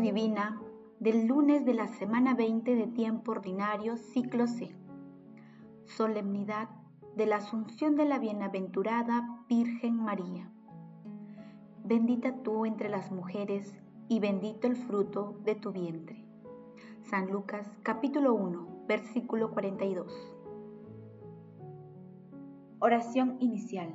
Divina del lunes de la semana 20 de tiempo ordinario, ciclo C. Solemnidad de la Asunción de la Bienaventurada Virgen María. Bendita tú entre las mujeres y bendito el fruto de tu vientre. San Lucas capítulo 1, versículo 42. Oración inicial.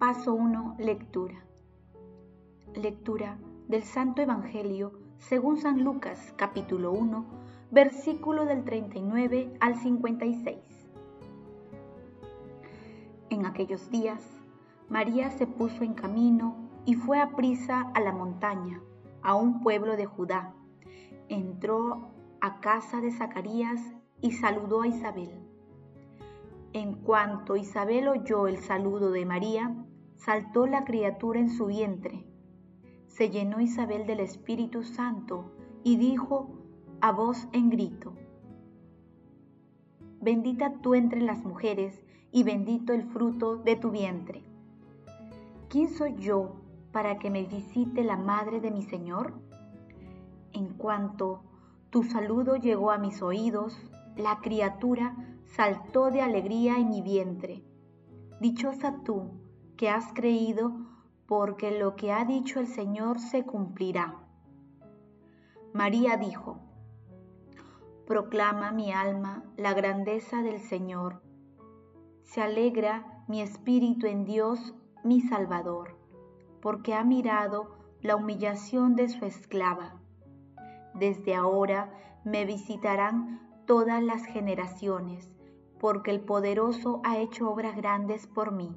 Paso 1. Lectura. Lectura del Santo Evangelio según San Lucas capítulo 1, versículo del 39 al 56. En aquellos días, María se puso en camino y fue a prisa a la montaña, a un pueblo de Judá. Entró a casa de Zacarías y saludó a Isabel. En cuanto Isabel oyó el saludo de María, saltó la criatura en su vientre. Se llenó Isabel del Espíritu Santo y dijo a voz en grito, Bendita tú entre las mujeres y bendito el fruto de tu vientre. ¿Quién soy yo para que me visite la madre de mi Señor? En cuanto tu saludo llegó a mis oídos, la criatura saltó de alegría en mi vientre. Dichosa tú que has creído, porque lo que ha dicho el Señor se cumplirá. María dijo, Proclama mi alma la grandeza del Señor. Se alegra mi espíritu en Dios, mi Salvador, porque ha mirado la humillación de su esclava. Desde ahora me visitarán todas las generaciones, porque el poderoso ha hecho obras grandes por mí.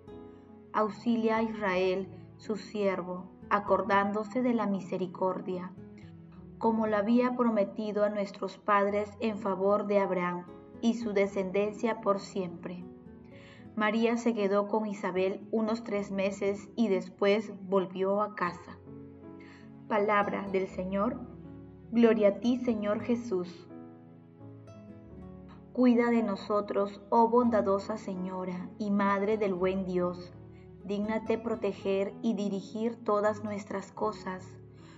auxilia a Israel, su siervo, acordándose de la misericordia, como lo había prometido a nuestros padres en favor de Abraham y su descendencia por siempre. María se quedó con Isabel unos tres meses y después volvió a casa. Palabra del Señor. Gloria a ti, Señor Jesús. Cuida de nosotros, oh bondadosa Señora y Madre del buen Dios dígnate proteger y dirigir todas nuestras cosas.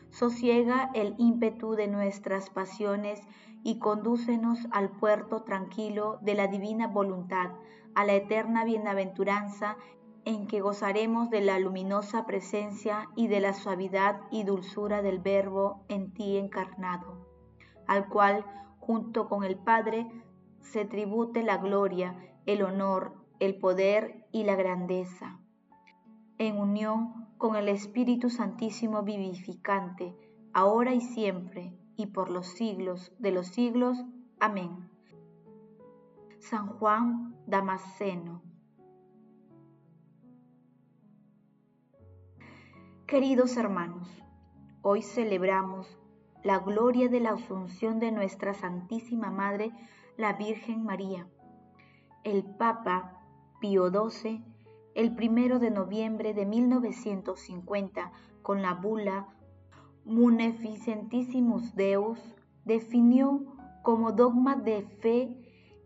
Sosiega el ímpetu de nuestras pasiones y condúcenos al puerto tranquilo de la divina voluntad, a la eterna bienaventuranza en que gozaremos de la luminosa presencia y de la suavidad y dulzura del Verbo en ti encarnado, al cual, junto con el Padre, se tribute la gloria, el honor, el poder y la grandeza en unión con el Espíritu Santísimo vivificante, ahora y siempre, y por los siglos de los siglos. Amén. San Juan Damasceno. Queridos hermanos, hoy celebramos la gloria de la asunción de nuestra Santísima Madre, la Virgen María. El Papa Pío XII el primero de noviembre de 1950 con la bula Munificentissimus Deus definió como dogma de fe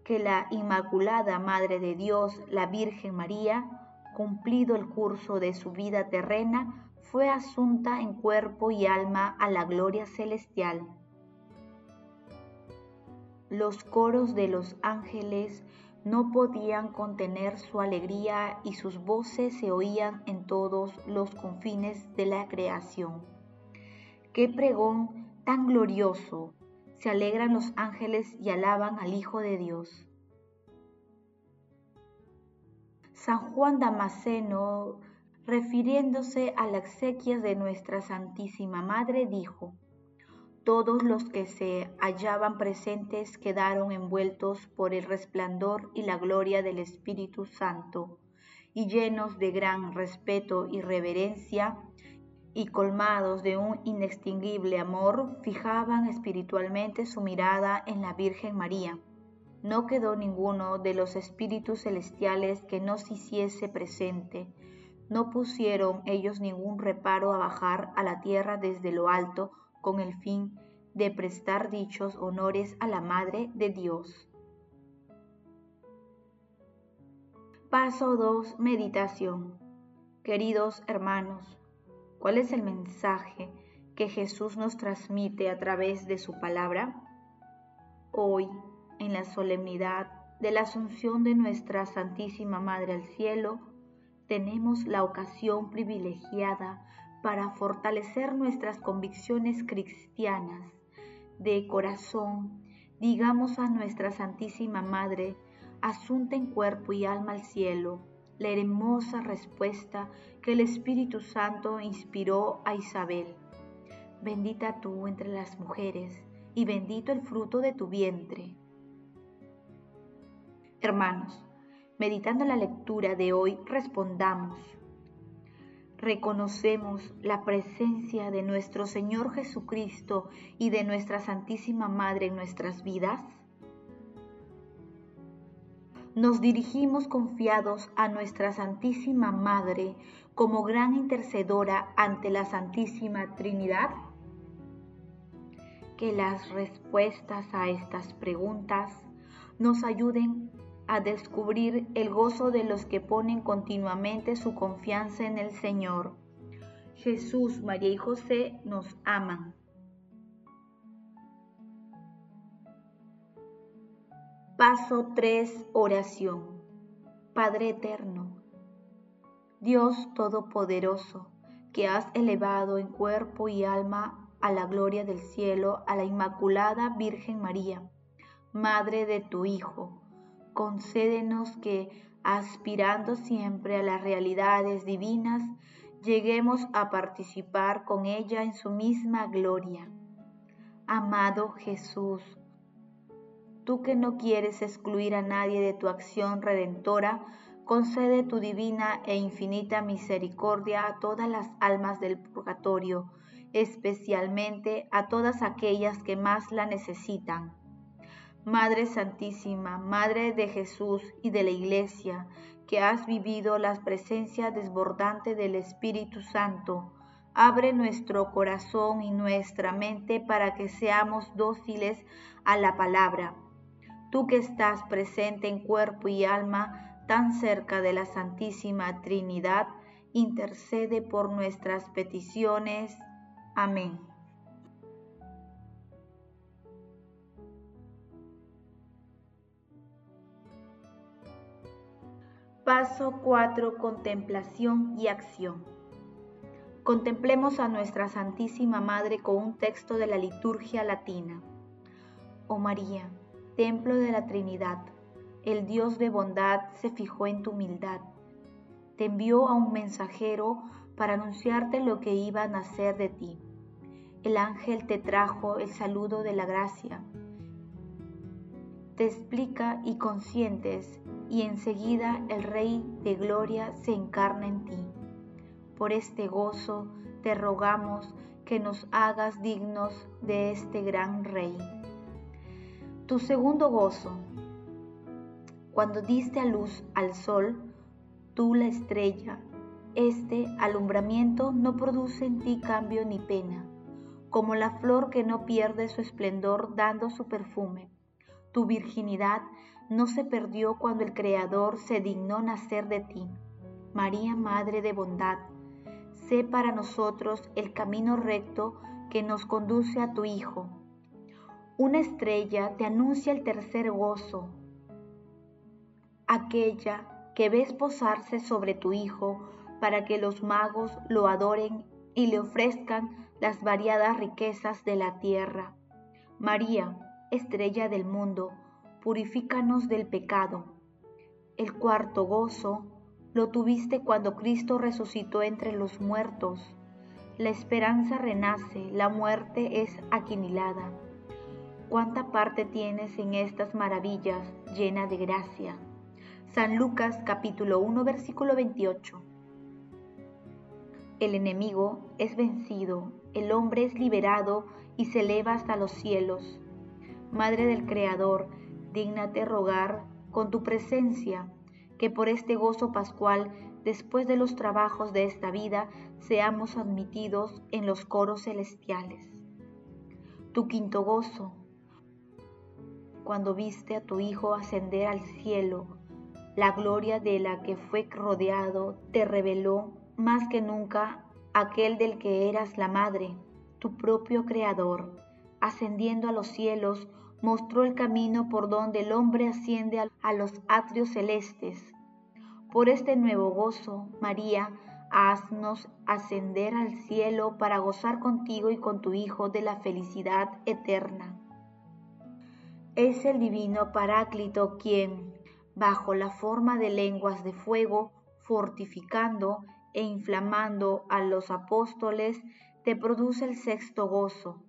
que la Inmaculada Madre de Dios, la Virgen María, cumplido el curso de su vida terrena, fue asunta en cuerpo y alma a la gloria celestial. Los coros de los ángeles no podían contener su alegría y sus voces se oían en todos los confines de la creación. Qué pregón tan glorioso, se alegran los ángeles y alaban al Hijo de Dios. San Juan Damasceno, refiriéndose a las exequias de nuestra Santísima Madre, dijo, todos los que se hallaban presentes quedaron envueltos por el resplandor y la gloria del Espíritu Santo, y llenos de gran respeto y reverencia, y colmados de un inextinguible amor, fijaban espiritualmente su mirada en la Virgen María. No quedó ninguno de los espíritus celestiales que no se hiciese presente. No pusieron ellos ningún reparo a bajar a la tierra desde lo alto con el fin de prestar dichos honores a la Madre de Dios. Paso 2. Meditación. Queridos hermanos, ¿cuál es el mensaje que Jesús nos transmite a través de su palabra? Hoy, en la solemnidad de la Asunción de nuestra Santísima Madre al Cielo, tenemos la ocasión privilegiada para fortalecer nuestras convicciones cristianas de corazón, digamos a nuestra Santísima Madre, asunta en cuerpo y alma al cielo, la hermosa respuesta que el Espíritu Santo inspiró a Isabel. Bendita tú entre las mujeres, y bendito el fruto de tu vientre. Hermanos, meditando la lectura de hoy, respondamos reconocemos la presencia de nuestro Señor Jesucristo y de nuestra Santísima Madre en nuestras vidas? Nos dirigimos confiados a nuestra Santísima Madre como gran intercedora ante la Santísima Trinidad? Que las respuestas a estas preguntas nos ayuden a descubrir el gozo de los que ponen continuamente su confianza en el Señor. Jesús, María y José nos aman. Paso 3. Oración. Padre Eterno, Dios Todopoderoso, que has elevado en cuerpo y alma a la gloria del cielo a la Inmaculada Virgen María, Madre de tu Hijo, concédenos que, aspirando siempre a las realidades divinas, lleguemos a participar con ella en su misma gloria. Amado Jesús, tú que no quieres excluir a nadie de tu acción redentora, concede tu divina e infinita misericordia a todas las almas del purgatorio, especialmente a todas aquellas que más la necesitan Madre Santísima, Madre de Jesús y de la Iglesia, que has vivido la presencia desbordante del Espíritu Santo, abre nuestro corazón y nuestra mente para que seamos dóciles a la palabra. Tú que estás presente en cuerpo y alma, tan cerca de la Santísima Trinidad, intercede por nuestras peticiones. Amén. Paso 4. Contemplación y acción. Contemplemos a nuestra Santísima Madre con un texto de la liturgia latina. Oh María, templo de la Trinidad, el Dios de bondad se fijó en tu humildad. Te envió a un mensajero para anunciarte lo que iba a nacer de ti. El ángel te trajo el saludo de la gracia. Te explica y consientes y enseguida el Rey de Gloria se encarna en ti. Por este gozo te rogamos que nos hagas dignos de este gran Rey. Tu segundo gozo. Cuando diste a luz al sol, tú la estrella, este alumbramiento no produce en ti cambio ni pena, como la flor que no pierde su esplendor dando su perfume. Tu virginidad no se perdió cuando el Creador se dignó nacer de ti. María, Madre de Bondad, sé para nosotros el camino recto que nos conduce a tu Hijo. Una estrella te anuncia el tercer gozo, aquella que ves posarse sobre tu Hijo para que los magos lo adoren y le ofrezcan las variadas riquezas de la tierra. María, estrella del mundo, purifícanos del pecado. El cuarto gozo lo tuviste cuando Cristo resucitó entre los muertos. La esperanza renace, la muerte es aquinilada. ¿Cuánta parte tienes en estas maravillas llena de gracia? San Lucas capítulo 1 versículo 28. El enemigo es vencido, el hombre es liberado y se eleva hasta los cielos. Madre del Creador, dígnate rogar con tu presencia que por este gozo pascual, después de los trabajos de esta vida, seamos admitidos en los coros celestiales. Tu quinto gozo, cuando viste a tu Hijo ascender al cielo, la gloria de la que fue rodeado te reveló más que nunca aquel del que eras la madre, tu propio Creador, ascendiendo a los cielos, mostró el camino por donde el hombre asciende a los atrios celestes. Por este nuevo gozo, María, haznos ascender al cielo para gozar contigo y con tu Hijo de la felicidad eterna. Es el divino Paráclito quien, bajo la forma de lenguas de fuego, fortificando e inflamando a los apóstoles, te produce el sexto gozo,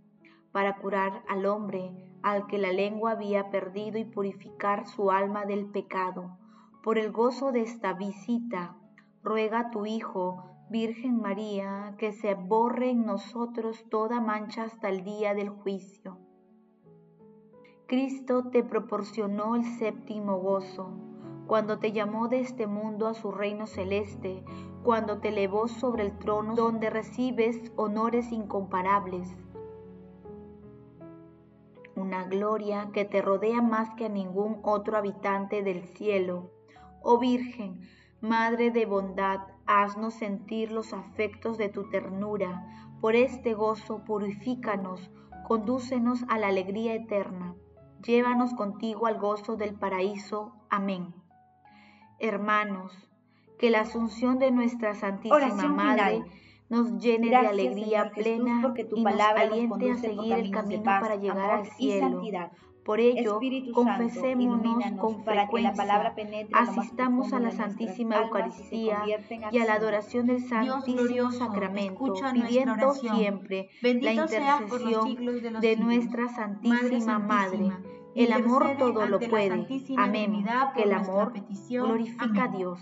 para curar al hombre al que la lengua había perdido y purificar su alma del pecado. Por el gozo de esta visita, ruega a tu Hijo, Virgen María, que se borre en nosotros toda mancha hasta el día del juicio. Cristo te proporcionó el séptimo gozo, cuando te llamó de este mundo a su reino celeste, cuando te elevó sobre el trono donde recibes honores incomparables una gloria que te rodea más que a ningún otro habitante del cielo. Oh Virgen, Madre de bondad, haznos sentir los afectos de tu ternura. Por este gozo purifícanos, condúcenos a la alegría eterna. Llévanos contigo al gozo del paraíso. Amén. Hermanos, que la asunción de nuestra Santísima Madre nos llene de alegría plena porque tu y nos aliente a seguir el camino para llegar al cielo. Por ello, confesémonos con frecuencia, asistamos a la Santísima Eucaristía y a la adoración del Santísimo Sacramento, pidiendo siempre la intercesión de nuestra Santísima Madre. El amor todo lo puede. Amén. Que el amor glorifica a Dios.